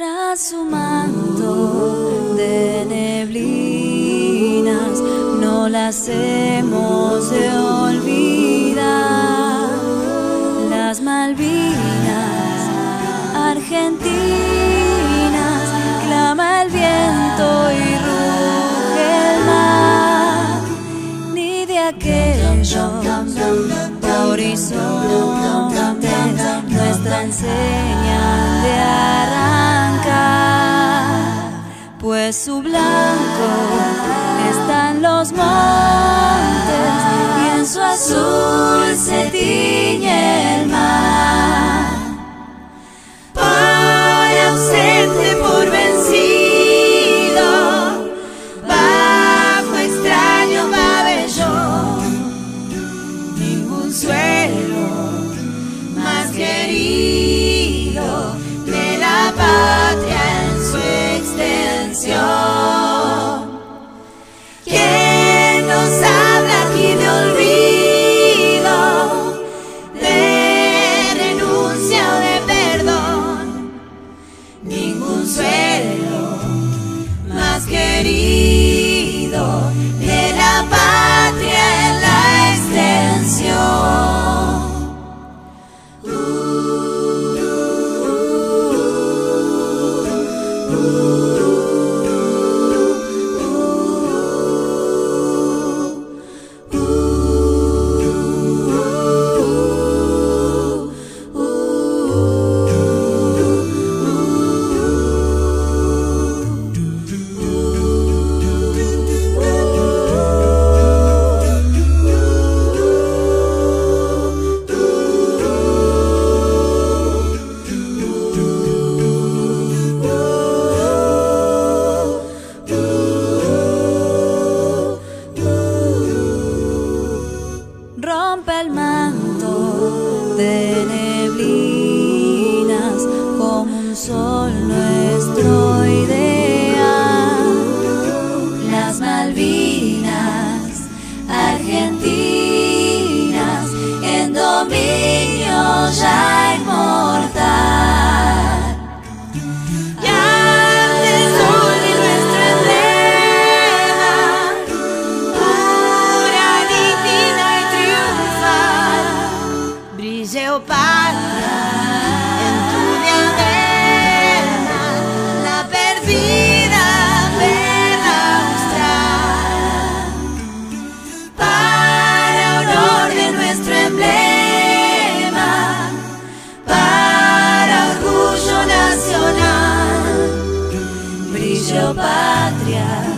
Tras su manto de neblinas, no las hemos de olvidar. Las Malvinas, Argentinas, clama el viento y ruge el mar. Ni de aquellos horizontes nuestra enseñan los montes y en su azul se tiñe el sol nuestro ideal, las Malvinas argentinas en dominio ya inmortal. Pura, divina y triunfal, brille, oh Padre. patria.